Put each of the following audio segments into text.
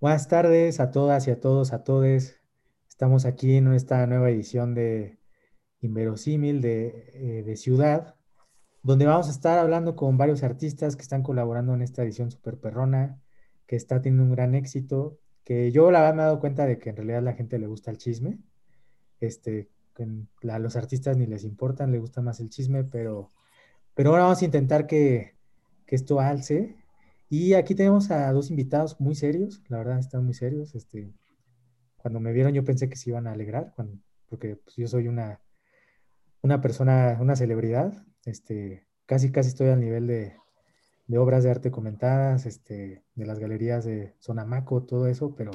Buenas tardes a todas y a todos, a todes. Estamos aquí en esta nueva edición de Inverosímil de, eh, Ciudad, donde vamos a estar hablando con varios artistas que están colaborando en esta edición super perrona, que está teniendo un gran éxito, que yo la verdad me he dado cuenta de que en realidad la gente le gusta el chisme, este, a los artistas ni les importan, les gusta más el chisme, pero, pero ahora vamos a intentar que, que esto alce y aquí tenemos a dos invitados muy serios, la verdad están muy serios. Este, cuando me vieron yo pensé que se iban a alegrar, cuando, porque pues, yo soy una, una persona, una celebridad. Este, casi, casi estoy al nivel de, de obras de arte comentadas, este, de las galerías de Sonamaco, todo eso, pero,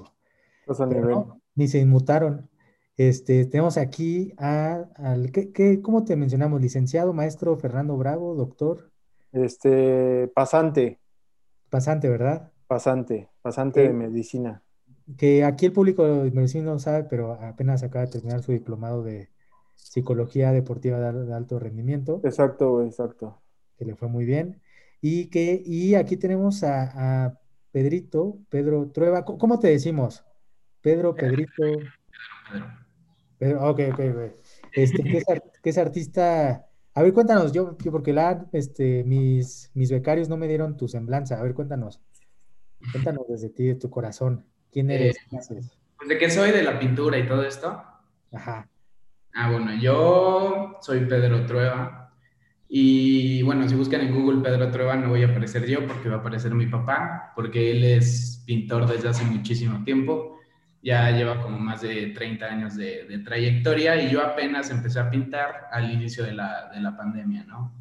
pero no, ni se inmutaron. Este, tenemos aquí a, al, ¿qué, qué, cómo te mencionamos? Licenciado, maestro Fernando Bravo, doctor. Este, pasante. Pasante, ¿verdad? Pasante, pasante de medicina. Que aquí el público de medicina no sabe, pero apenas acaba de terminar su diplomado de psicología deportiva de, alto rendimiento. Exacto, exacto. Que le fue muy bien. Y que, y aquí tenemos a, a Pedrito, Pedro Trueba. ¿Cómo te decimos? Pedro, Pedrito. Pedro. Pedro. Ok, ok, ok. Este, ¿qué, es, ¿qué, es, artista a ver, cuéntanos, yo, porque la, este, mis, mis becarios no me dieron tu semblanza. A ver, cuéntanos. Cuéntanos desde ti, de tu corazón. ¿Quién eh, eres? pues de qué soy, de la pintura y todo esto. Ajá. Ah, bueno, yo soy Pedro Trueba. Y bueno, si buscan en Google Pedro Trueba no voy a aparecer yo porque va a aparecer mi papá, porque él es pintor desde hace muchísimo tiempo ya lleva como más de 30 años de, trayectoria y yo apenas empecé a pintar al inicio de la, de la, pandemia, ¿no?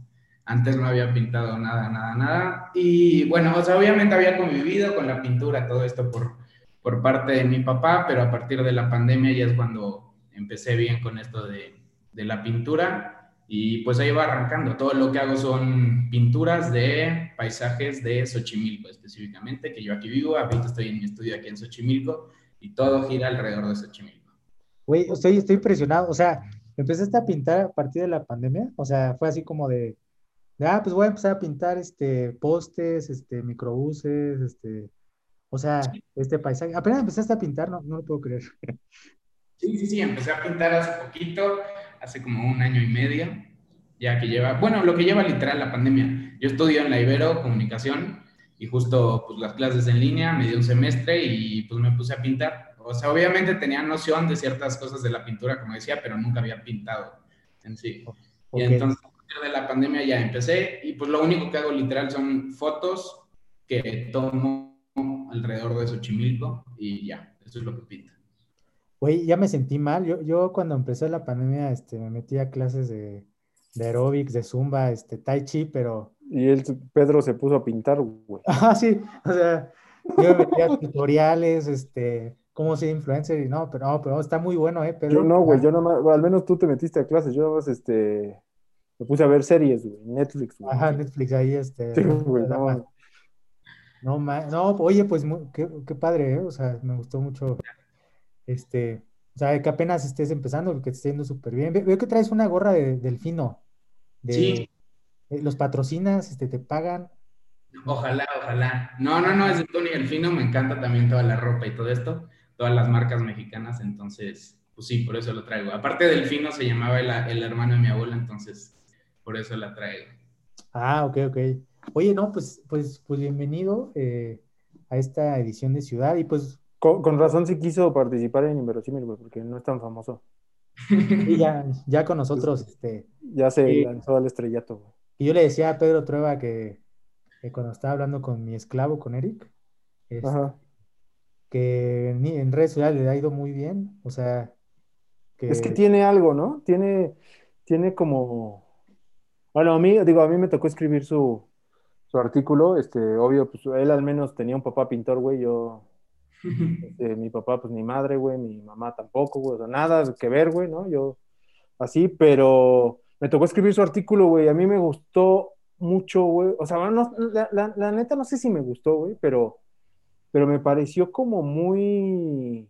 Antes no había pintado nada, nada, nada. Y bueno, o sea, obviamente había convivido con la pintura, todo esto por, por parte de mi papá, pero a partir de la pandemia ya es cuando empecé bien con esto de, de la pintura y pues ahí va arrancando. Todo lo que hago son pinturas de paisajes de Xochimilco específicamente, que yo aquí vivo, ahorita estoy en mi estudio aquí en Xochimilco y todo gira alrededor de Xochimilco. Güey, estoy, estoy impresionado, o sea, empezaste a pintar a partir de la pandemia, o sea, fue así como de, ah, pues voy a empezar a pintar este postes, este microbuses, este, o sea, este paisaje. Apenas empezaste a pintar, no, no lo puedo creer. Sí, sí, sí, empecé a pintar hace poquito, hace como un año y medio, ya que lleva, bueno, lo que lleva literal la pandemia. Yo estudio en la Ibero Comunicación y justo pues las clases en línea, me dio un semestre y pues me puse a pintar. O sea, obviamente tenía noción de ciertas cosas de la pintura, como decía, pero nunca había pintado en sí. Y entonces, de la pandemia ya empecé y pues lo único que hago literal son fotos que tomo alrededor de Xochimilco y ya, eso es lo que pinto. Güey, ya me sentí mal. Yo, yo cuando empezó la pandemia este, me metí a clases de, de aeróbics, de zumba, este, tai chi, pero y él, Pedro se puso a pintar, güey. Ah, sí, o sea, yo me metía tutoriales, este, cómo ser influencer y no, pero no, pero está muy bueno, ¿eh, Pedro? Yo no, güey, yo nomás, al menos tú te metiste a clases, yo nomás, este, me puse a ver series, güey, Netflix, güey. Ajá, Netflix, ahí, este. Sí, güey, no. No, no, oye, pues, qué, qué, padre, ¿eh? O sea, me gustó mucho, este, o sea, que apenas estés empezando, que te esté yendo súper bien. Veo que traes una gorra de delfino. De, sí. Eh, ¿Los patrocinas? Este, ¿Te pagan? Ojalá, ojalá. No, no, no, es de Tony Delfino, me encanta también toda la ropa y todo esto, todas las marcas mexicanas, entonces, pues sí, por eso lo traigo. Aparte Delfino se llamaba el, hermano de mi abuela, entonces, por eso la traigo. Ah, ok, ok. Oye, no, pues, pues, pues bienvenido eh, a esta edición de Ciudad y pues... Con, razón sí quiso participar en Inverosímil, porque no es tan famoso. Y ya, ya con nosotros, este... Ya se lanzó al estrellato, y yo le decía a Pedro Trueba que, cuando estaba hablando con mi esclavo, con Eric, este, que en, redes sociales le ha ido muy bien. O sea, que... Es que tiene algo, ¿no? Tiene, tiene como... Bueno, a mí, digo, a mí me tocó escribir su, su artículo, este, obvio, pues él al menos tenía un papá pintor, güey, yo, este, mi papá, pues ni madre, güey, mi mamá tampoco, güey, o sea, nada que ver, güey, ¿no? Yo, así, pero me tocó escribir su artículo, güey. A mí me gustó mucho, güey. O sea, la, neta no sé si me gustó, güey, pero, pero me pareció como muy...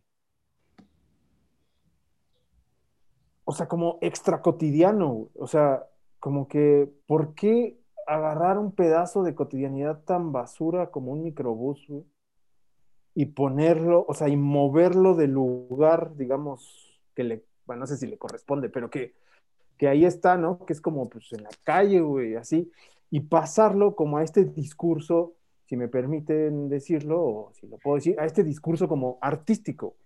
O sea, como extra cotidiano, güey. O sea, como que, ¿por qué agarrar un pedazo de cotidianidad tan basura como un microbús, güey? y ponerlo, o sea, y moverlo del lugar, digamos, que le, bueno, no sé si le corresponde, pero que, que ahí está, ¿no? Que es como, pues, en la calle, güey, así, y pasarlo como a este discurso, si me permiten decirlo, o si lo puedo decir, a este discurso como artístico.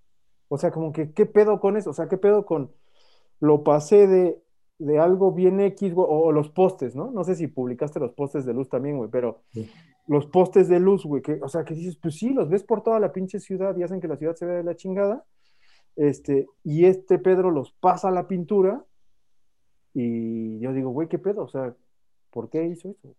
O sea, como que, ¿qué pedo con eso? O sea, ¿qué pedo con, lo pasé de, de algo bien X, güey, o, los postes, ¿no? No sé si publicaste los postes de luz también, güey, pero los postes de luz, güey, que, o sea, que dices, pues sí, los ves por toda la pinche ciudad y hacen que la ciudad se vea de la chingada, este, y este Pedro los pasa a la pintura, y yo digo, güey, ¿qué pedo? O sea, ¿por qué hizo eso?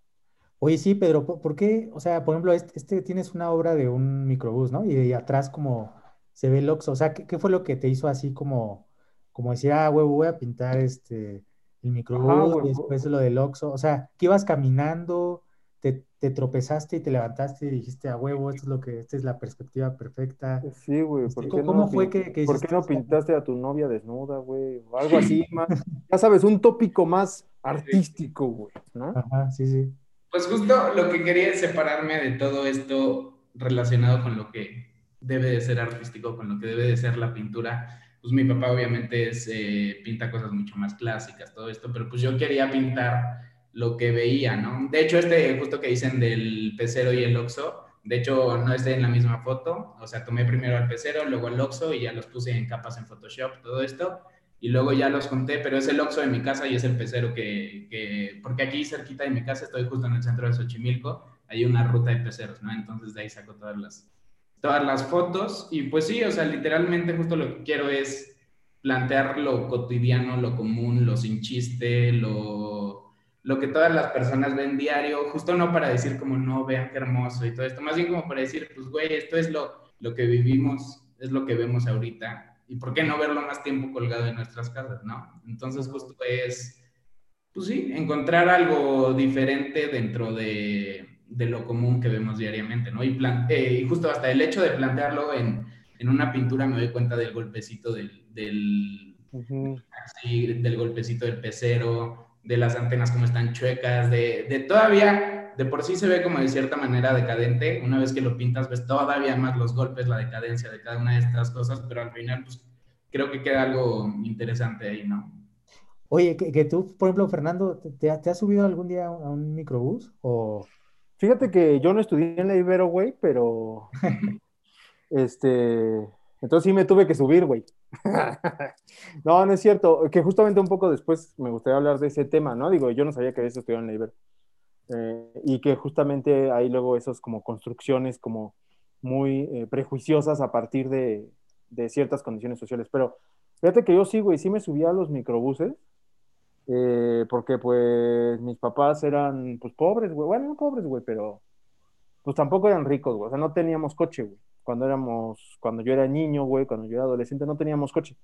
Oye, sí, Pedro, ¿por, qué? O sea, por ejemplo, este, este, tienes una obra de un microbús, ¿no? Y de atrás como se ve el Oxxo, o sea, ¿qué, ¿qué, fue lo que te hizo así como, como decir, ah, güey, voy a pintar este, el microbús, y después lo del Oxxo, o sea, que ibas caminando, te, te, tropezaste y te levantaste y dijiste, a huevo, esto es lo que, esta es la perspectiva perfecta. Sí, güey, este, ¿cómo, no fue que, ¿Por qué no pintaste a tu novia desnuda, güey? O algo así, más, ya sabes, un tópico más artístico, güey, ¿no? Ajá, sí, sí. Pues justo lo que quería es separarme de todo esto relacionado con lo que debe de ser artístico, con lo que debe de ser la pintura pues mi papá obviamente es, eh, pinta cosas mucho más clásicas, todo esto, pero pues yo quería pintar lo que veía, ¿no? De hecho, este justo que dicen del pecero y el oxo, de hecho no está en la misma foto, o sea, tomé primero al pecero, luego el oxo y ya los puse en capas en Photoshop, todo esto, y luego ya los conté, pero es el oxo de mi casa y es el pecero que, que, porque aquí cerquita de mi casa estoy justo en el centro de Xochimilco, hay una ruta de peceros, ¿no? Entonces de ahí saco todas las, todas las fotos y pues sí, o sea, literalmente justo lo que quiero es plantear lo cotidiano, lo común, lo sin chiste, lo, lo que todas las personas ven diario, justo no para decir como no, vean qué hermoso y todo esto, más bien como para decir, pues güey, esto es lo, lo que vivimos, es lo que vemos ahorita y por qué no verlo más tiempo colgado en nuestras casas, ¿no? Entonces justo es, pues sí, encontrar algo diferente dentro de de lo común que vemos diariamente, ¿no? Y, eh, y justo hasta el hecho de plantearlo en, en, una pintura me doy cuenta del golpecito del, del, del golpecito del pecero, de las antenas como están chuecas, de, de, todavía, de por sí se ve como de cierta manera decadente, una vez que lo pintas ves todavía más los golpes, la decadencia de cada una de estas cosas, pero al final pues creo que queda algo interesante ahí, ¿no? Oye, que, que tú, por ejemplo, Fernando, ¿te, ¿te, has subido algún día a un microbús o...? Fíjate que yo no estudié en la Ibero, güey, pero. este. Entonces sí me tuve que subir, güey. no, no es cierto. Que justamente un poco después me gustaría hablar de ese tema, ¿no? Digo, yo no sabía que habías estudiado en la. Eh, y que justamente hay luego esas como construcciones como muy eh, prejuiciosas a partir de, de, ciertas condiciones sociales. Pero fíjate que yo sí, güey, sí me subía a los microbuses eh, porque pues mis papás eran pues pobres, güey, bueno, no pobres, güey, pero pues tampoco eran ricos, güey, o sea, no teníamos coche, güey, cuando éramos, cuando yo era niño, güey, cuando yo era adolescente, no teníamos coche.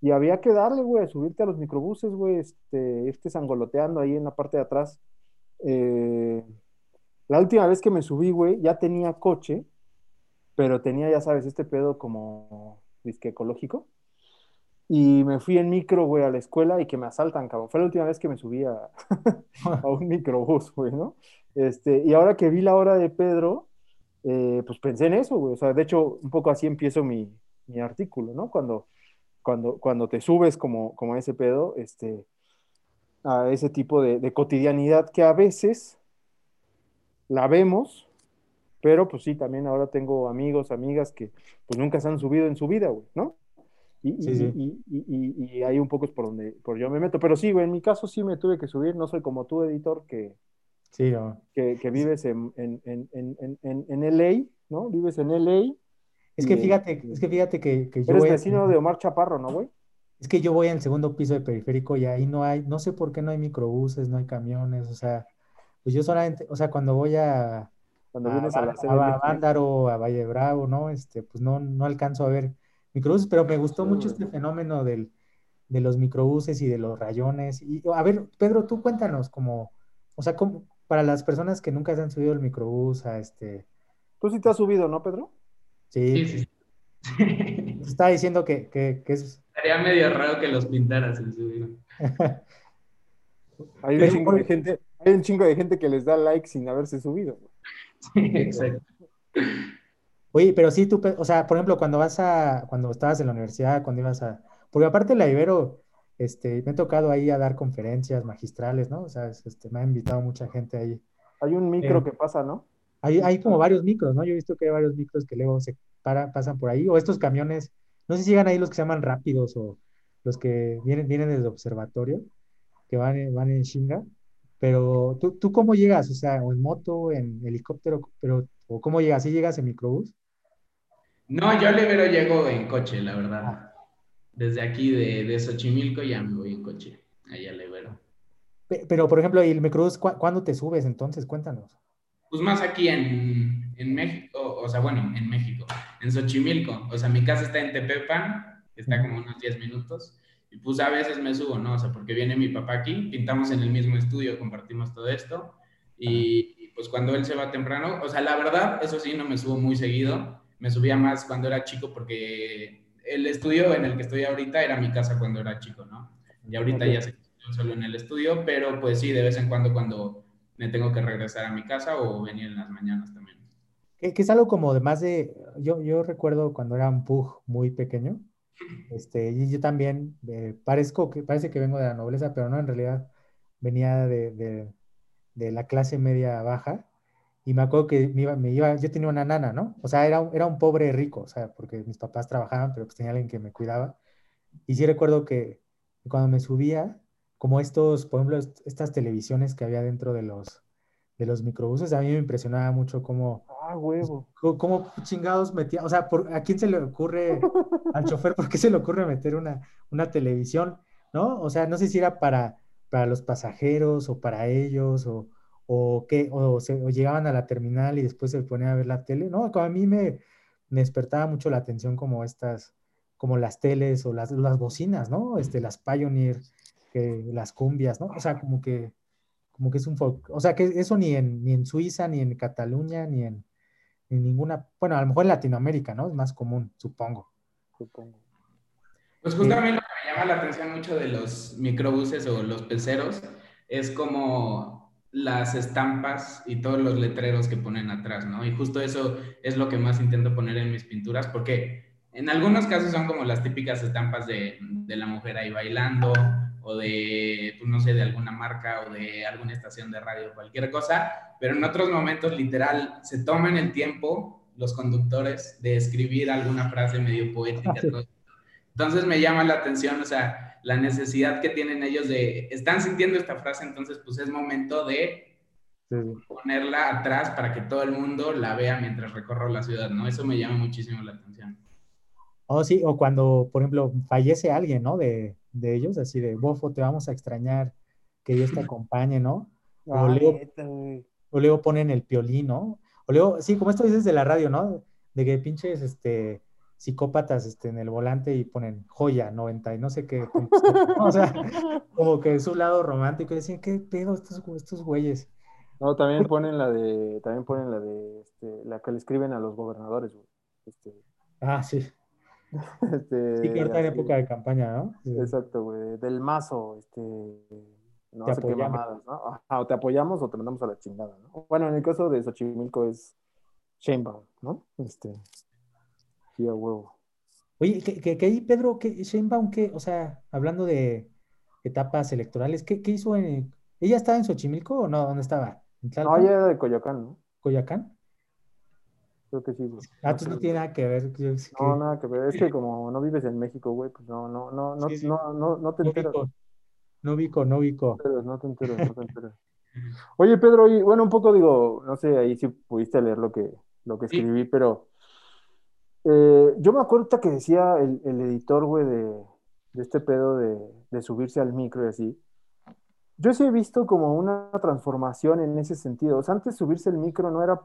Y había que darle, güey, subirte a los microbuses, güey, este, irte sangoloteando ahí en la parte de atrás. Eh, la última vez que me subí, güey, ya tenía coche, pero tenía, ya sabes, este pedo como disque ecológico y me fui en micro, güey, a la escuela y que me asaltan, cabrón. Fue la última vez que me subí a, un microbús, güey, ¿no? Este, y ahora que vi la hora de Pedro, eh, pues pensé en eso, güey. O sea, de hecho, un poco así empiezo mi, mi artículo, ¿no? Cuando, cuando, cuando te subes como, como ese pedo, este, a ese tipo de, de cotidianidad que a veces la vemos, pero pues sí, también ahora tengo amigos, amigas que pues nunca se han subido en su vida, güey, ¿no? Y, ahí un poco es por donde por yo me meto. Pero sí, güey, en mi caso sí me tuve que subir. No soy como tú, editor, que, sí, que, vives en, en, en, en, LA, ¿no? Vives en LA. Es que fíjate, es que fíjate que, que yo Eres vecino de Omar Chaparro, ¿no, güey? Es que yo voy el segundo piso de periférico y ahí no hay, no sé por qué no hay microbuses, no hay camiones, o sea, pues yo solamente, o sea, cuando voy a, cuando vienes a, a, a, a Vándaro, a Valle Bravo, ¿no? Este, pues no, no alcanzo a ver microbuses, pero me gustó mucho este fenómeno del, de los microbuses y de los rayones. Y, a ver, Pedro, tú cuéntanos como, o sea, como, para las personas que nunca se han subido el microbús a este... Tú sí te has subido, ¿no, Pedro? Sí. sí, sí. Estaba diciendo que, que, que es... Estaría medio raro que los pintaras el subido. hay, un chingo de gente, hay un chingo de gente que les da like sin haberse subido. Sí, exacto. Oye, pero sí tú, o sea, por ejemplo, cuando vas a, cuando estabas en la universidad, cuando ibas a, porque aparte la Ibero, este, me ha tocado ahí a dar conferencias magistrales, ¿no? O sea, es- este, me ha invitado mucha gente ahí. Hay un micro Eh, que pasa, ¿no? Hay, hay como varios micros, ¿no? Yo he visto que hay varios micros que luego se para, pasan por ahí, o estos camiones, no sé si llegan ahí los que se llaman rápidos o los que vienen, vienen desde observatorio, que van en, van en chinga, pero ¿tú, tú cómo llegas? O sea, o en moto, en helicóptero, pero, o cómo llegas? ¿Sí llegas en microbús? No, yo al Ibero llego en coche, la Ah. Desde aquí de, de Xochimilco ya me voy en coche, allá al Ibero. Pe- Pero, por ejemplo, ¿y el microbús, cu- cuándo te subes entonces? Cuéntanos. Pues más aquí en, en México, o sea, bueno, en México, en Xochimilco. O sea, mi casa está en Tepepan, está como unos 10 minutos. Y pues a veces me subo, ¿no? O sea, porque viene mi papá aquí, pintamos en el mismo estudio, compartimos todo esto. Y, y, pues cuando él se va temprano, o sea, la verdad, eso sí, no me subo muy seguido. Me subía más cuando era chico porque el estudio en el que estoy ahorita era mi casa cuando era chico, ¿no? Y ahorita Ok. ya se solo en el estudio, pero pues sí, de vez en cuando cuando me tengo que regresar a mi casa o venir en las mañanas también. Que, que es algo como de más de, yo, yo recuerdo cuando era un pug muy pequeño, este, y yo también eh, parezco que, parece que vengo de la nobleza, pero no, en realidad venía de, de, de la clase media baja, y me acuerdo que me iba, me iba, yo tenía una nana, ¿no? O sea, era, era un pobre rico, o sea, porque mis papás trabajaban, pero pues tenía alguien que me cuidaba, y sí recuerdo que cuando me subía, como estos, por ejemplo, est- estas televisiones que había dentro de los, de los microbuses, a mí me impresionaba mucho cómo Ah, huevo. ¿Cómo, cómo chingados metía? O sea, ¿por- ¿a quién se le ocurre, al chofer, por qué se le ocurre meter una, una televisión? ¿No? O sea, no sé si era para, para los pasajeros o para ellos o, o qué, o, se- o llegaban a la terminal y después se ponían a ver la tele. No, como a mí me, me despertaba mucho la atención como estas, como las teles o las, las bocinas, ¿no? Este, las Pioneer, que, las cumbias, ¿no? O sea, como que, como que es un folk. O sea, que eso ni en, ni en Suiza, ni en Cataluña, ni en en ninguna, bueno, a lo mejor en Latinoamérica, ¿no? Es más común, supongo. Supongo. Pues justamente lo que me llama la atención mucho de los microbuses o los peceros es como las estampas y todos los letreros que ponen atrás, ¿no? Y justo eso es lo que más intento poner en mis pinturas, porque en algunos casos son como las típicas estampas de, de la mujer ahí bailando, o de, pues, no sé, de alguna marca o de alguna estación de radio, cualquier cosa, pero en otros momentos literal se toman el tiempo los conductores de escribir alguna frase medio poética. Sí. todo. Entonces me llama la atención, o sea, la necesidad que tienen ellos de, están sintiendo esta frase, entonces pues es momento de Sí, ponerla atrás para que todo el mundo la vea mientras recorro la ciudad, ¿no? Eso me llama muchísimo la atención. O sí, o cuando, por ejemplo, fallece alguien, ¿no? De, de ellos, así de, bofo, te vamos a extrañar, que Dios te acompañe, ¿no? O Ah, luego, o luego ponen el piolín, ¿no? O luego, sí, como esto dices de la radio, ¿no? De que pinches, este, psicópatas, este, en el volante y ponen joya, 90 y no sé qué. ¿no? O sea, como que es un lado romántico, y decían, ¿qué pedo estos, estos güeyes? No, también ponen la de, también ponen la de, este, la que le escriben a los gobernadores, güey. Este, Ah, sí. este, Sí, que ahorita en época de campaña, ¿no? Sí. Exacto, güey. Del mazo, este, no Te sé qué mamadas, ¿no? Ajá, o te apoyamos o te mandamos a la chingada, ¿no? Bueno, en el caso de Xochimilco es Sheinbaum, ¿no? Este, sí, a huevo. Oye, que, ahí, Pedro, que Sheinbaum, que, o sea, hablando de etapas electorales, ¿qué, qué hizo en, ella estaba en Xochimilco o no? ¿Dónde estaba? ¿En No, ella era de Coyoacán, ¿no? ¿Coyoacán? Creo que sí, güey. Ah, entonces no tiene nada que ver. yo No, que- nada que ver. Es que como no vives en México, güey, pues no, no, no, no, Sí, sí. no, no, no te no enteras. ubico, no ubico, no enteras, no te enteras, no te enteras. Oye, Pedro, y bueno, un poco digo, no sé, ahí sí pudiste leer lo que, lo que escribí, pero eh, yo me acuerdo que decía el, el editor, güey, de, de este pedo de, de subirse al micro y así. Yo sí he visto como una transformación en ese sentido. O sea, antes subirse el micro no era...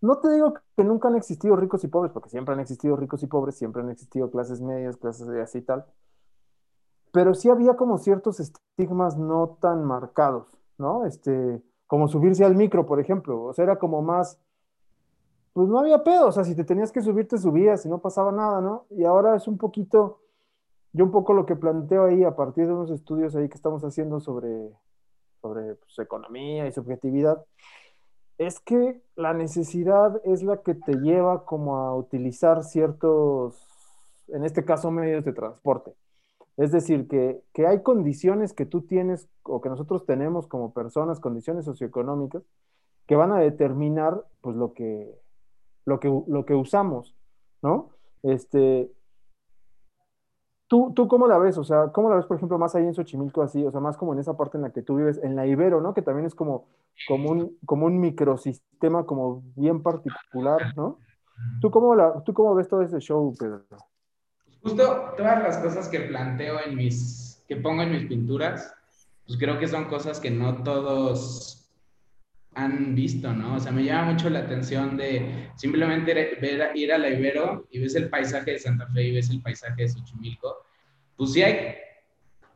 No te digo que nunca han existido ricos y pobres, porque siempre han existido ricos y pobres, siempre han existido clases medias, clases de así y tal pero sí había como ciertos estigmas no tan marcados, ¿no? Este, como subirse al micro, por ejemplo, o sea, era como más, pues no había pedo, o sea, si te tenías que subir, te subías y no pasaba nada, ¿no? Y ahora es un poquito, yo un poco lo que planteo ahí a partir de unos estudios ahí que estamos haciendo sobre, sobre pues, economía y subjetividad, es que la necesidad es la que te lleva como a utilizar ciertos, en este caso, medios de transporte. Es decir, que, que hay condiciones que tú tienes o que nosotros tenemos como personas, condiciones socioeconómicas, que van a determinar pues lo que, lo que, lo que usamos, ¿no? Este, ¿Tú, ¿Tú cómo la ves? O sea, ¿cómo la ves, por ejemplo, más ahí en Xochimilco así? O sea, más como en esa parte en la que tú vives, en la Ibero, ¿no? Que también es como, como, un, como un microsistema como bien particular, ¿no? ¿Tú cómo, la, ¿Tú cómo ves todo ese show, Pedro? Justo todas las cosas que planteo en mis, que pongo en mis pinturas, pues creo que son cosas que no todos han visto, ¿no? O sea, me llama mucho la atención de simplemente ver, ir a la Ibero y ves el paisaje de Santa Fe y ves el paisaje de Xochimilco. Pues sí hay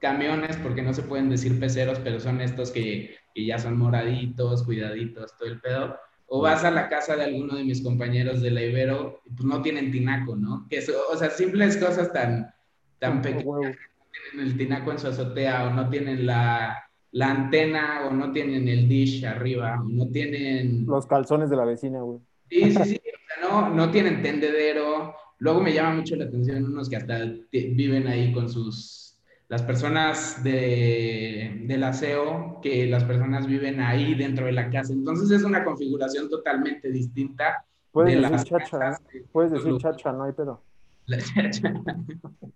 camiones, porque no se pueden decir peceros, pero son estos que, que ya son moraditos, cuidaditos, todo el pedo. O vas a la casa de alguno de mis compañeros de la Ibero y pues no tienen tinaco, ¿no? Que o sea, simples cosas tan, tan pequeñas. No tienen el tinaco en su azotea o no tienen la, la antena o no tienen el dish arriba o no tienen... Los calzones de la vecina, güey. Sí, sí, sí, o sea, no, no tienen tendedero. Luego me llama mucho la atención unos que hasta viven ahí con sus... Las personas de, del aseo, que las personas viven ahí dentro de la casa. Entonces es una configuración totalmente distinta. Puedes decir chacha, puedes decir chacha, no hay pedo. La chacha.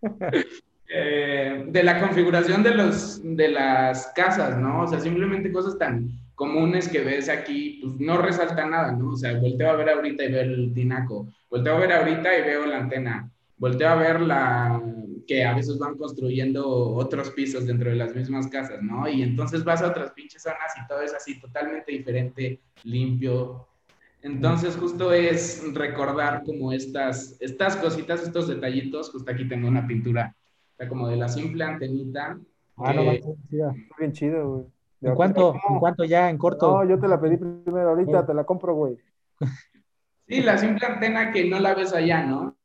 Eh, de la configuración de, los, de las casas, ¿no? O sea, simplemente cosas tan comunes que ves aquí, pues no resalta nada, ¿no? O sea, volteo a ver ahorita y veo el tinaco, volteo a ver ahorita y veo la antena, volteo a ver la que a veces van construyendo otros pisos dentro de las mismas casas, ¿no? Y entonces vas a otras pinches zonas y todo es así totalmente diferente, limpio. Entonces justo es recordar como estas, estas cositas, estos detallitos, justo aquí tengo una pintura sea, como de la simple antenita. Ah, no, bien chido, güey. ¿En cuánto, ¿En cuánto ya, en corto? No, yo te la pedí primero, ahorita te la compro, güey. Sí, la simple antena que no la ves allá, ¿no?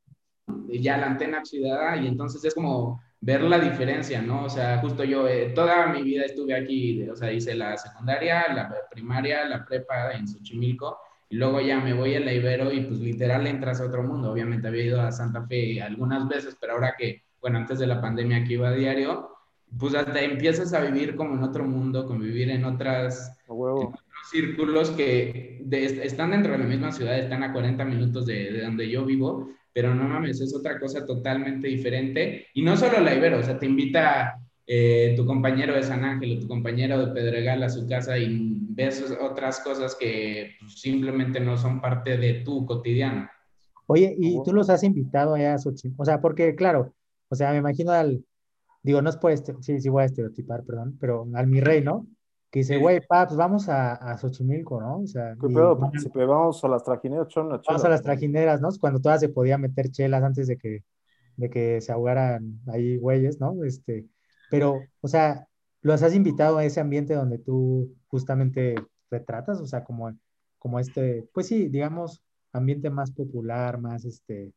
Ya la antena oxidada, y entonces es como ver la diferencia, ¿no? O sea, justo yo eh, toda mi vida estuve aquí, o sea, hice la secundaria, la primaria, la prepa en Xochimilco, y luego ya me voy a la Ibero y pues literal entras a otro mundo. Obviamente había ido a Santa Fe algunas veces, pero ahora que bueno, antes de la pandemia que iba a diario, pues hasta empiezas a vivir como en otro mundo, convivir en, otras, otros círculos que están dentro de la misma ciudad, están a 40 minutos de, donde yo vivo, pero no mames, es otra cosa totalmente diferente. Y no solo la Ibero, o sea, te invita eh, tu compañero de San Ángel o tu compañero de Pedregal a su casa y ves otras cosas que pues, simplemente no son parte de tu cotidiano. Oye, ¿y tú los has invitado a Xochimilco? O sea, porque claro, o sea, me imagino al, digo, no es por, este, sí, sí voy a estereotipar, perdón, pero al mi rey, ¿no? Que dice, güey, paps, pues vamos a, a Xochimilco, ¿no? O sea, ¿Qué pedo? vamos a las trajineras, Vamos a las trajineras, ¿no? Cuando todas se podía meter chelas antes de que, de que se ahogaran ahí güeyes, ¿no? Este, pero, o sea, ¿los has invitado a ese ambiente donde tú justamente retratas? O sea, como, como este, pues sí, digamos, ambiente más popular, más este,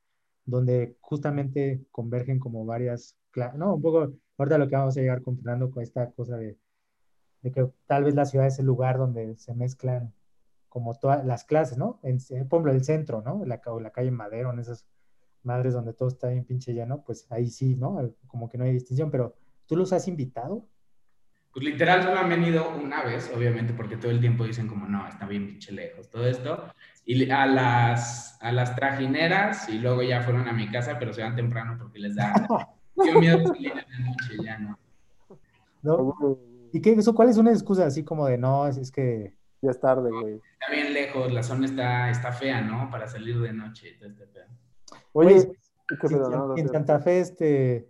donde justamente convergen como varias, no, un poco, ahorita lo que vamos a llegar con con esta cosa de, de que tal vez la ciudad es el lugar donde se mezclan como todas las clases, ¿no? En, por ejemplo, el centro, ¿no? La, la calle Madero, en esas madres donde todo está bien pinche lleno, pues ahí sí, ¿no? Como que no hay distinción, pero ¿tú los has invitado? Pues literal solo han venido una vez, obviamente, porque todo el tiempo dicen como, no, está bien pinche lejos, todo esto. Y a las, a las trajineras y luego ya fueron a mi casa, pero se van temprano porque les da miedo salir en la noche, ya no. ¿No? ¿Y qué, eso, cuál es una excusa así como de, no, es, que... Ya es tarde, güey. Está bien lejos, la zona está, está fea, ¿no? Para salir de noche y todo este pedo. Oye, ¿qué pedo, en, Santa Fe, este,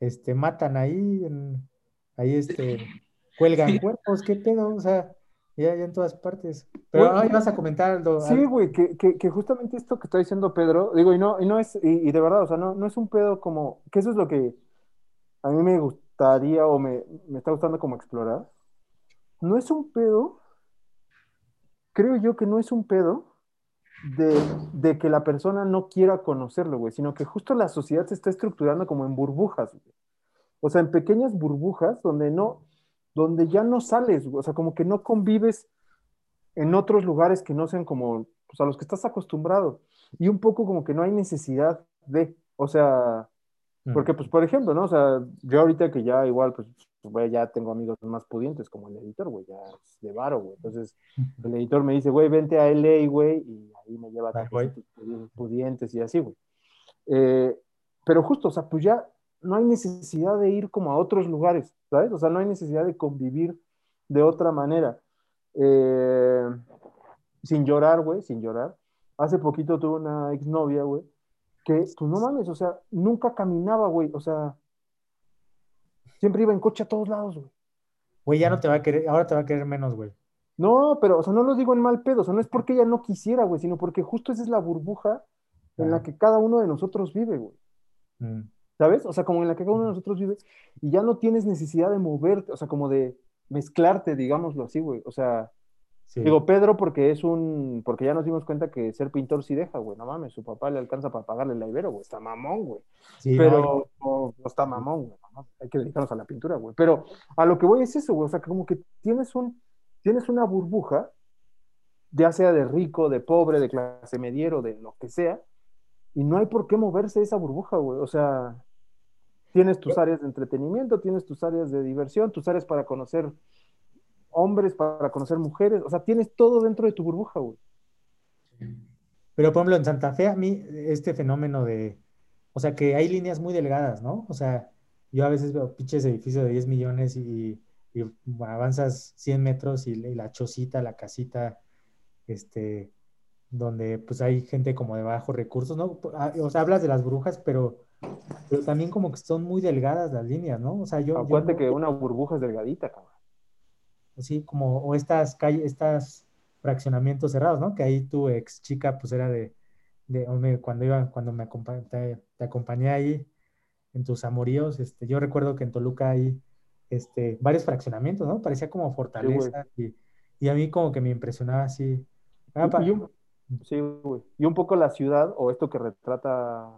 este, matan ahí, en, ahí, este cuelgan cuerpos, qué pedo, o sea, ya, ya en todas partes. Pero ahí vas a comentar algo. Sí, güey, que, que, que, justamente esto que está diciendo Pedro, digo, y no, y no es, y, de verdad, o sea, no, no es un pedo como, que eso es lo que a mí me gustaría o me, me está gustando como explorar. No es un pedo, creo yo que no es un pedo de, de, que la persona no quiera conocerlo, güey, sino que justo la sociedad se está estructurando como en burbujas, güey. O sea, en pequeñas burbujas donde no, donde ya no sales, o sea, como que no convives en otros lugares que no sean como pues, a los que estás acostumbrado. Y un poco como que no hay necesidad de, o sea, porque pues por ejemplo, ¿no? O sea, yo ahorita que ya igual, pues, pues ya tengo amigos más pudientes como el editor, güey, ya es de varo, güey. Entonces, el editor me dice, güey, vente a LA, güey, y ahí me lleva a pudientes y así, güey. Eh, pero justo, o sea, pues ya no hay necesidad de ir como a otros lugares, ¿sabes? O sea, no hay necesidad de convivir de otra manera. Eh, sin llorar, güey, sin llorar. Hace poquito tuve una exnovia, güey, que, pues no mames, o sea, nunca caminaba, güey, o sea, siempre iba en coche a todos lados, güey. Güey, ya no te va a querer, ahora te va a querer menos, güey. No, pero, o sea, no lo digo en mal pedo, o sea, no es porque ella no quisiera, güey, sino porque justo esa es la burbuja en la que cada uno de nosotros vive, güey. Mm. ¿Sabes? O sea, como en la que cada uno de nosotros vive y ya no tienes necesidad de moverte, o sea, como de mezclarte, digámoslo así, güey. O sea, digo Pedro porque es un, porque ya nos dimos cuenta que ser pintor sí deja, güey. No mames, su papá le alcanza para pagarle la ibero, güey. Está mamón, güey. Pero no, está mamón, güey. Hay que dedicarnos a la pintura, güey. Pero a lo que voy es eso, güey. O sea, como que tienes un, tienes una burbuja, ya sea de rico, de pobre, de clase mediero, de lo que sea, y no hay por qué moverse esa burbuja, güey. O sea, tienes tus áreas de entretenimiento, tienes tus áreas de diversión, tus áreas para conocer hombres, para conocer mujeres. O sea, tienes todo dentro de tu burbuja, güey. Pero, por ejemplo, en Santa Fe, a mí, este fenómeno de, o sea, que hay líneas muy delgadas, ¿no? O sea, yo a veces veo pinches edificios de 10 millones y, avanzas 100 metros y, la chocita, la casita, este, donde pues hay gente como de bajos recursos, ¿no? Ah, o sea, hablas de las brujas, pero, pero también como que son muy delgadas las líneas, ¿no? O sea, yo... Acuérdate que una burbuja es delgadita, cabrón. Sí, como, o estas calles, estas fraccionamientos cerrados, ¿no? Que ahí tu ex chica, pues era de, de cuando iba, cuando me te, acompañé ahí en tus amoríos, este, yo recuerdo que en Toluca hay, este, varios fraccionamientos, ¿no? Parecía como fortaleza y, y, a mí como que me impresionaba así. Ah, Sí, güey. Y un poco la ciudad, o esto que retrata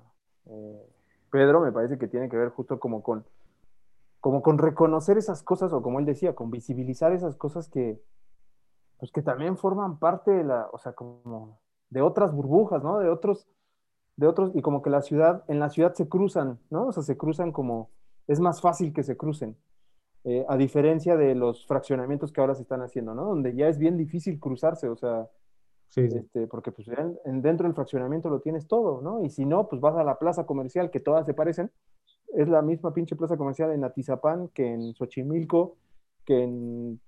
eh, Pedro, me parece que tiene que ver justo como con, como con reconocer esas cosas, o como él decía, con visibilizar esas cosas que, pues que también forman parte de la, o sea, como de otras burbujas, ¿no? De otros, de otros, y como que la ciudad, en la ciudad se cruzan, ¿no? O sea, se cruzan como, es más fácil que se crucen. Eh, a diferencia de los fraccionamientos que ahora se están haciendo, ¿no? Donde ya es bien difícil cruzarse, o sea, este, porque pues dentro del fraccionamiento lo tienes todo, ¿no? Y si no, pues vas a la plaza comercial, que todas se parecen. Es la misma pinche plaza comercial en Atizapán, que en Xochimilco, que en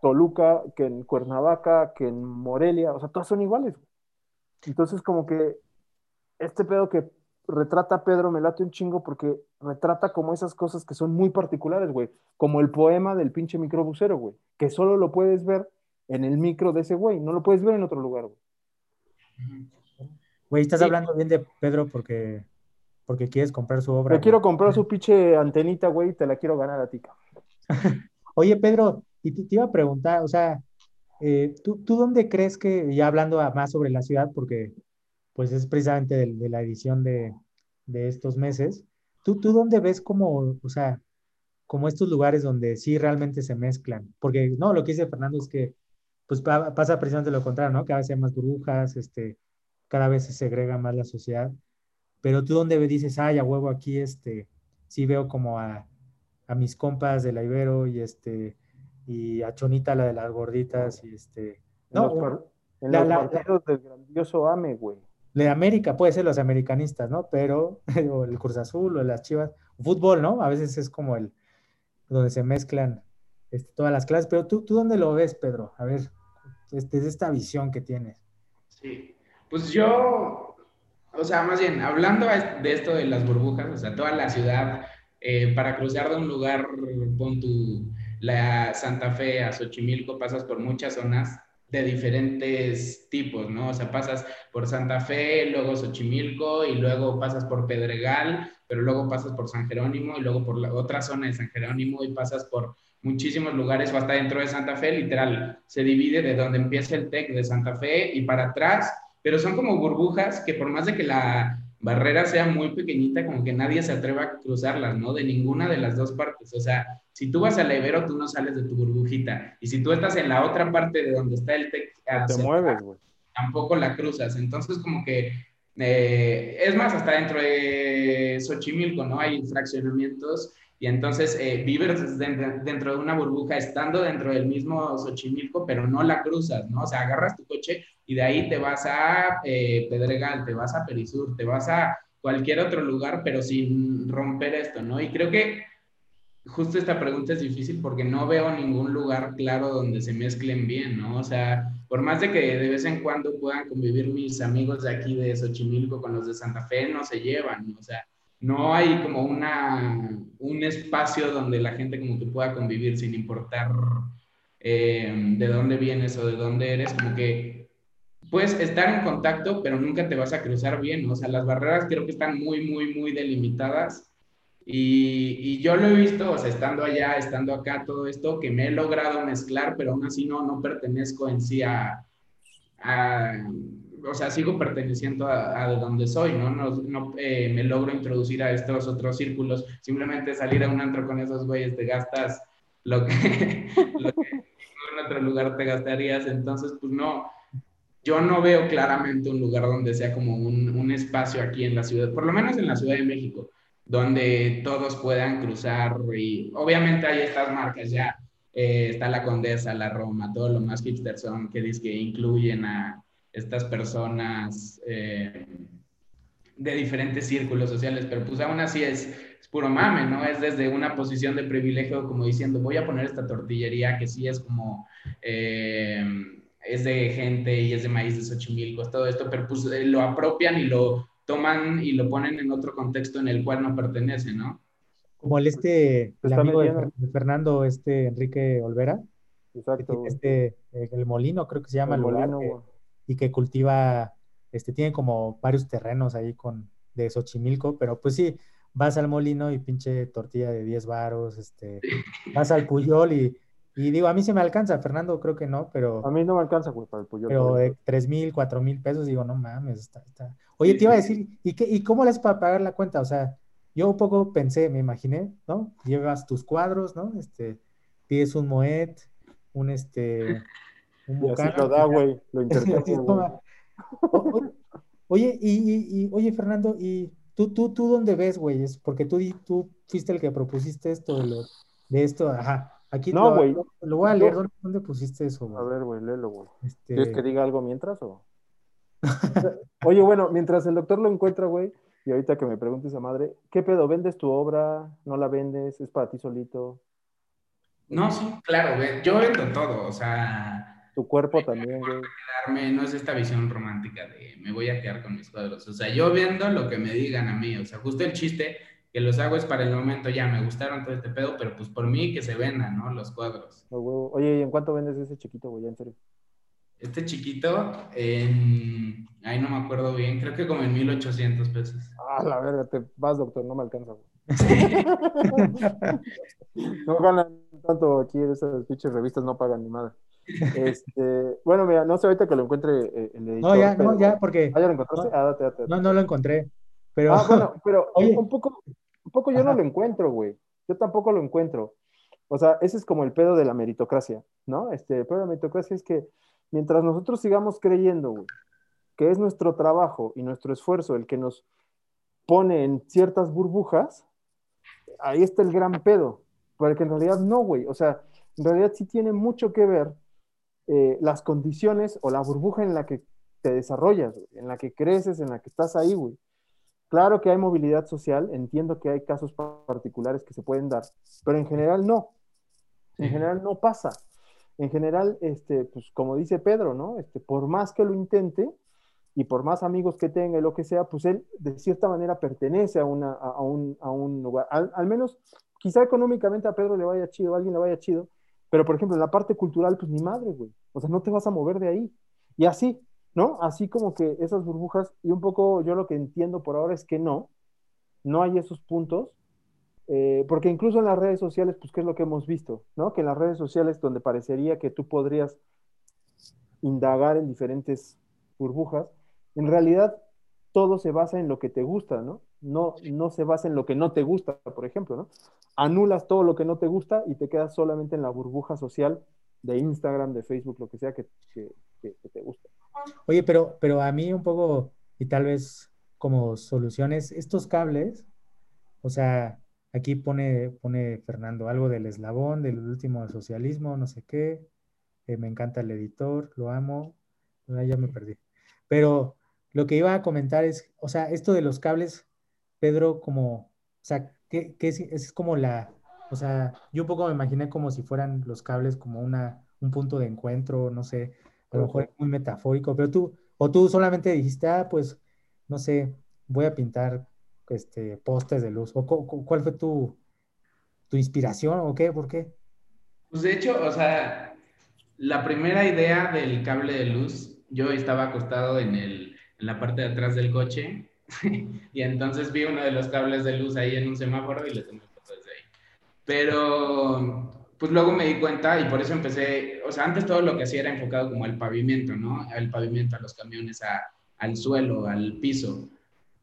Toluca, que en Cuernavaca, que en Morelia, o sea, todas son iguales. Entonces, como que este pedo que retrata Pedro me late un chingo porque retrata como esas cosas que son muy particulares, güey. Como el poema del pinche microbusero, güey. Que solo lo puedes ver en el micro de ese güey. No lo puedes ver en otro lugar, güey. Güey, estás hablando bien de Pedro porque, porque quieres comprar su obra. Te quiero comprar su pinche antenita, güey, y te la quiero ganar a ti, Oye, Pedro, y te, iba a preguntar, o sea, eh, ¿tú, dónde crees que, ya hablando más sobre la ciudad, porque pues es precisamente de, la edición de, estos meses, ¿tú, ¿tú dónde ves como, o sea, como estos lugares donde sí realmente se mezclan? Porque, no, lo que dice Fernando es que pues pasa precisamente lo contrario, ¿no? Cada vez hay más burbujas, este, cada vez se segrega más la sociedad. Pero tú donde dices, ay, a huevo aquí, este, sí veo como a, a mis compas de la Ibero y este, y a Chonita, la de las gorditas, y este, no, en los, partidos del grandioso AME, güey. De América, puede ser los americanistas, ¿no? Pero, o el Cruz Azul, o las Chivas, fútbol, ¿no? A veces es como el, donde se mezclan este, todas las clases, pero tú, tú dónde lo ves, Pedro? A ver, desde esta visión que tienes. Sí, pues yo, o sea, más bien, hablando de esto de las burbujas, o sea, toda la ciudad, eh, para cruzar de un lugar, pon tu, la Santa Fe a Xochimilco, pasas por muchas zonas de diferentes tipos, ¿no? O sea, pasas por Santa Fe, luego Xochimilco y luego pasas por Pedregal, pero luego pasas por San Jerónimo y luego por la otra zona de San Jerónimo y pasas por muchísimos lugares o hasta dentro de Santa Fe, literal, se divide de donde empieza el TEC de Santa Fe y para atrás, pero son como burbujas que por más de que la barrera sea muy pequeñita, como que nadie se atreva a cruzarlas, ¿no? De ninguna de las dos partes. O sea, si tú vas al Ibero, tú no sales de tu burbujita. Y si tú estás en la otra parte de donde está el TEC, te mueves, güey. Tampoco la cruzas. Entonces, como que eh, es más, hasta dentro de Xochimilco, ¿no? Hay fraccionamientos y entonces eh, vives dentro de una burbuja estando dentro del mismo Xochimilco, pero no la cruzas, ¿no? O sea, agarras tu coche y de ahí te vas a eh, Pedregal, te vas a Perisur, te vas a cualquier otro lugar, pero sin romper esto, ¿no? Y creo que justo esta pregunta es difícil porque no veo ningún lugar claro donde se mezclen bien, ¿no? O sea, por más de que de vez en cuando puedan convivir mis amigos de aquí de Xochimilco con los de Santa Fe, no se llevan, ¿no? o sea, no hay como una, un espacio donde la gente como que pueda convivir sin importar eh, de dónde vienes o de dónde eres, como que puedes estar en contacto, pero nunca te vas a cruzar bien, o sea, las barreras creo que están muy, muy, muy delimitadas. Y, yo lo he visto, o sea, estando allá, estando acá, todo esto, que me he logrado mezclar, pero aún así no, no pertenezco en sí a, o sea, sigo perteneciendo a, de donde soy, ¿no? No, eh, me logro introducir a estos otros círculos, simplemente salir a un antro con esos güeyes te gastas lo que, lo que en otro lugar te gastarías, entonces, pues no, yo no veo claramente un lugar donde sea como un, un espacio aquí en la ciudad, por lo menos en la Ciudad de México donde todos puedan cruzar y obviamente hay estas marcas ya, eh, está la Condesa, la Roma, todo lo más hipster son que que incluyen a estas personas eh, de diferentes círculos sociales, pero pues aún así es, es, puro mame, ¿no? Es desde una posición de privilegio como diciendo, voy a poner esta tortillería que sí es como... Eh, es de gente y es de maíz de Xochimilco, todo esto, pero pues lo apropian y lo toman y lo ponen en otro contexto en el cual no pertenece, ¿no? Como el este, el amigo de, Fernando, este Enrique Olvera. Exacto. Este, eh, el molino, creo que se llama el, molino, y que cultiva, este, tiene como varios terrenos ahí con, de Xochimilco, pero pues sí, vas al molino y pinche tortilla de 10 varos, este, vas al Puyol y y digo, a mí se me alcanza, Fernando creo que no, pero... A mí no me alcanza, güey, para el Puyol. Pero de 3 mil, 4 mil pesos, digo, no mames, está, está... Oye, te iba a decir, ¿y, qué, ¿y cómo le haces para pagar la cuenta? O sea, yo un poco pensé, me imaginé, ¿no? Llevas tus cuadros, ¿no? Este, pides un moet, un este... Un bucano, lo da, güey, lo Oye, y, y, oye, Fernando, ¿y tú, tú, tú dónde ves, güey? Porque tú, tú fuiste el que propusiste esto de, lo, de esto, ajá. Aquí no, güey. Lo, voy a leer. ¿Dónde, pusiste eso, güey? A ver, güey, léelo, güey. Este... ¿Quieres que diga algo mientras o? Oye, bueno, mientras el doctor lo encuentra, güey, y ahorita que me preguntes a madre, ¿qué pedo? ¿Vendes tu obra? ¿No la vendes? ¿Es para ti solito? No, sí, claro, güey. Yo vendo todo, o sea. Tu cuerpo también, güey. No es esta visión romántica de me voy a quedar con mis cuadros. O sea, yo vendo lo que me digan a mí. O sea, justo el chiste que los hago es para el momento, ya me gustaron todo este pedo, pero pues por mí que se vendan, ¿no? Los cuadros. Oye, ¿y en cuánto vendes ese chiquito, güey? En serio. Este chiquito, en... Ahí no me acuerdo bien, creo que como en 1800 pesos. Ah, la verga, te vas, doctor, no me alcanza, güey. no ganan tanto aquí, esas pinches revistas no pagan ni nada. Este, bueno, mira, no sé ahorita que lo encuentre eh, el editor. No, ya, no, ya, porque. Ah, ya lo encontraste. No, ah, date, date, no, no lo encontré. Pero, ah, bueno, pero oye, un poco, un poco yo no lo encuentro, güey. Yo tampoco lo encuentro. O sea, ese es como el pedo de la meritocracia, ¿no? Este, el pedo de la meritocracia es que mientras nosotros sigamos creyendo, güey, que es nuestro trabajo y nuestro esfuerzo el que nos pone en ciertas burbujas, ahí está el gran pedo. Porque en realidad no, güey. O sea, en realidad sí tiene mucho que ver eh, las condiciones o la burbuja en la que te desarrollas, en la que creces, en la que estás ahí, güey. Claro que hay movilidad social, entiendo que hay casos particulares que se pueden dar, pero en general no. En general no pasa. En general, este, pues como dice Pedro, ¿no? Este, por más que lo intente y por más amigos que tenga y lo que sea, pues él de cierta manera pertenece a, una, a, un, a un, lugar. Al, menos, quizá económicamente a Pedro le vaya chido, a alguien le vaya chido, pero por ejemplo, en la parte cultural, pues ni madre, güey. O sea, no te vas a mover de ahí. Y así, ¿no? Así como que esas burbujas, y un poco yo lo que entiendo por ahora es que no, no hay esos puntos, eh, porque incluso en las redes sociales, pues, ¿qué es lo que hemos visto? ¿No? Que en las redes sociales, donde parecería que tú podrías indagar en diferentes burbujas, en realidad todo se basa en lo que te gusta, ¿no? No, no se basa en lo que no te gusta, por ejemplo, ¿no? Anulas todo lo que no te gusta y te quedas solamente en la burbuja social de Instagram, de Facebook, lo que sea que, te gusta. Oye, pero, pero a mí un poco, y tal vez como soluciones, estos cables, o sea, aquí pone, pone Fernando algo del eslabón, del último socialismo, no sé qué, eh, me encanta el editor, lo amo, ya me perdí. Pero lo que iba a comentar es, o sea, esto de los cables, Pedro, como, o sea, ¿qué, es, es, como la, o sea, yo un poco me imaginé como si fueran los cables como una, un punto de encuentro, no sé, a lo mejor es muy metafórico, pero tú, o tú solamente dijiste, ah, pues, no sé, voy a pintar este, postes de luz, o cuál fue tu, tu inspiración o qué, por qué? Pues de hecho, o sea, la primera idea del cable de luz, yo estaba acostado en el en la parte de atrás del coche y entonces vi uno de los cables de luz ahí en un semáforo y le tomé foto desde ahí. Pero pues luego me di cuenta y por eso empecé, o sea, antes todo lo que hacía era enfocado como al pavimento, ¿no? Al pavimento, a los camiones, a, al suelo, al piso.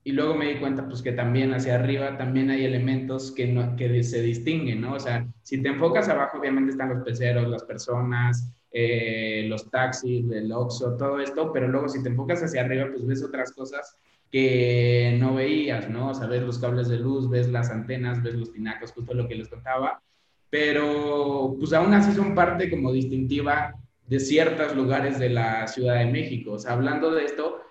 Y luego me di cuenta pues que también hacia arriba también hay elementos que, no, que se distinguen, ¿no? O sea, si te enfocas abajo obviamente están los peceros, las personas, eh, los taxis, el Oxxo, todo esto, pero luego si te enfocas hacia arriba, pues ves otras cosas que no veías, ¿no? O sea, ves los cables de luz, ves las antenas, ves los tinacos, justo lo que les contaba, pero pues aún así son parte como distintiva de ciertos lugares de la Ciudad de México. O sea, hablando de esto,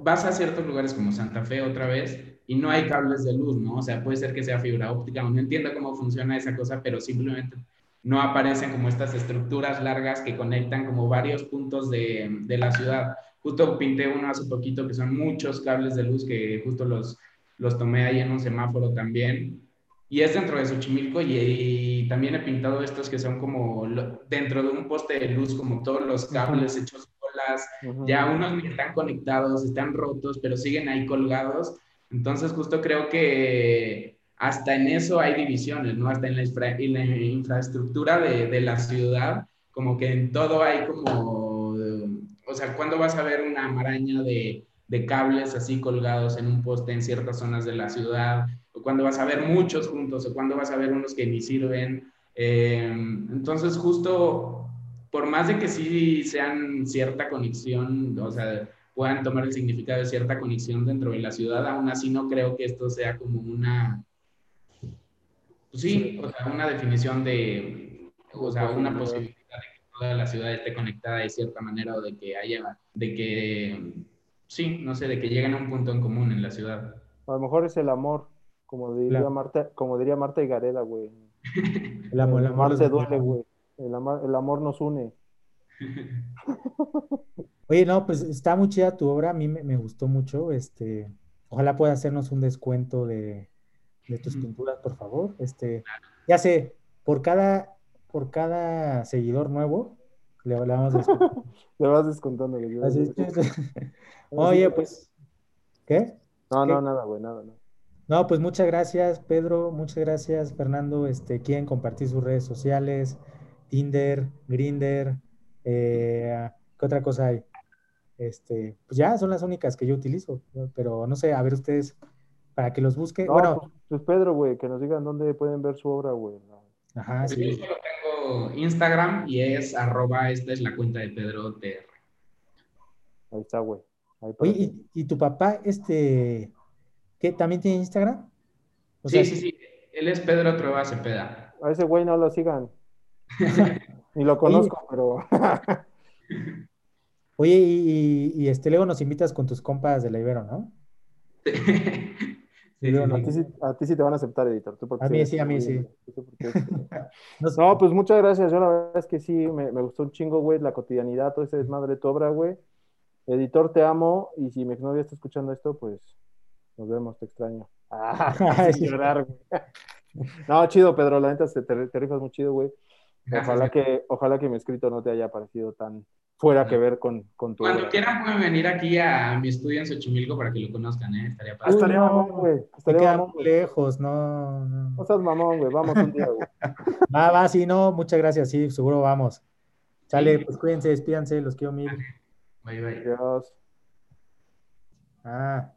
vas a ciertos lugares como Santa Fe otra vez y no hay cables de luz, ¿no? O sea, puede ser que sea fibra óptica, no entiendo cómo funciona esa cosa, pero simplemente no aparecen como estas estructuras largas que conectan como varios puntos de, de, la ciudad. Justo pinté uno hace poquito que son muchos cables de luz que justo los, los tomé ahí en un semáforo también. Y es dentro de Xochimilco y, también he pintado estos que son como dentro de un poste de luz, como todos los cables hechos bolas. Ya unos están conectados, están rotos, pero siguen ahí colgados. Entonces justo creo que hasta en eso hay divisiones, ¿no? Hasta en la, infraestructura de, la ciudad, como que en todo hay como, o sea, ¿cuándo vas a ver una maraña de, cables así colgados en un poste en ciertas zonas de la ciudad? ¿O cuándo vas a ver muchos juntos? ¿O cuándo vas a ver unos que ni sirven? Eh, entonces, justo por más de que sí sean cierta conexión, o sea, puedan tomar el significado de cierta conexión dentro de la ciudad, aún así no creo que esto sea como una pues sí, o sea, una definición de, o sea, una posibilidad toda la ciudad esté conectada de cierta manera o de que haya, de que, sí, no sé, de que lleguen a un punto en común en la ciudad. A lo mejor es el amor, como diría Marta, como diría Marta y Gareda, güey. el amor, el amor se duele, güey. El amor, el amor nos une. Oye, no, pues está muy chida tu obra, a mí me, me gustó mucho, este, ojalá pueda hacernos un descuento de, de tus pinturas, por favor. Este, ya sé, por cada, por cada seguidor nuevo, le, vamos descontando. le vas descontando. Oye, pues, ¿qué? No, no, nada, güey, nada, no. No, pues muchas gracias, Pedro, muchas gracias, Fernando. Este, quieren compartir sus redes sociales, Tinder, Grinder, eh, ¿qué otra cosa hay? Este, pues ya son las únicas que yo utilizo, pero no sé, a ver ustedes para que los busque. bueno, pues, pues, Pedro, güey, que nos digan dónde pueden ver su obra, güey. Ajá, sí. Tengo Instagram y es arroba, esta es la cuenta de Pedro TR. Ahí está, güey. Oye, ¿y, tu papá, este, qué, también tiene Instagram? sí, sí, sí. Él es Pedro Trueba Cepeda. A ese güey no lo sigan. Ni lo conozco, pero. Oye, y, y, este, luego nos invitas con tus compas de la Ibero, ¿no? a, ti, sí te van a aceptar, editor. a mí sí, a mí sí. no, pues muchas gracias. Yo la verdad es que sí, me, gustó un chingo, güey, la cotidianidad, todo ese desmadre de tu obra, güey. Editor, te amo. Y si mi exnovia está escuchando esto, pues nos vemos, te extraño. Ah, llorar, No, chido, Pedro, la neta te, te rifas muy chido, güey. Ojalá que, ojalá que mi escrito no te haya parecido tan, fuera que ver con, con tu. Cuando quieran pueden venir aquí a mi estudio en Xochimilco para que lo conozcan, ¿eh? Estaría padre. Estaría mamón, güey. Estaría lejos, no, no. No seas mamón, güey. Vamos un día, güey. Va, va, sí, no, muchas gracias, sí, seguro vamos. Sale, pues cuídense, despídanse, los quiero mil. Bye, bye. Adiós. Ah.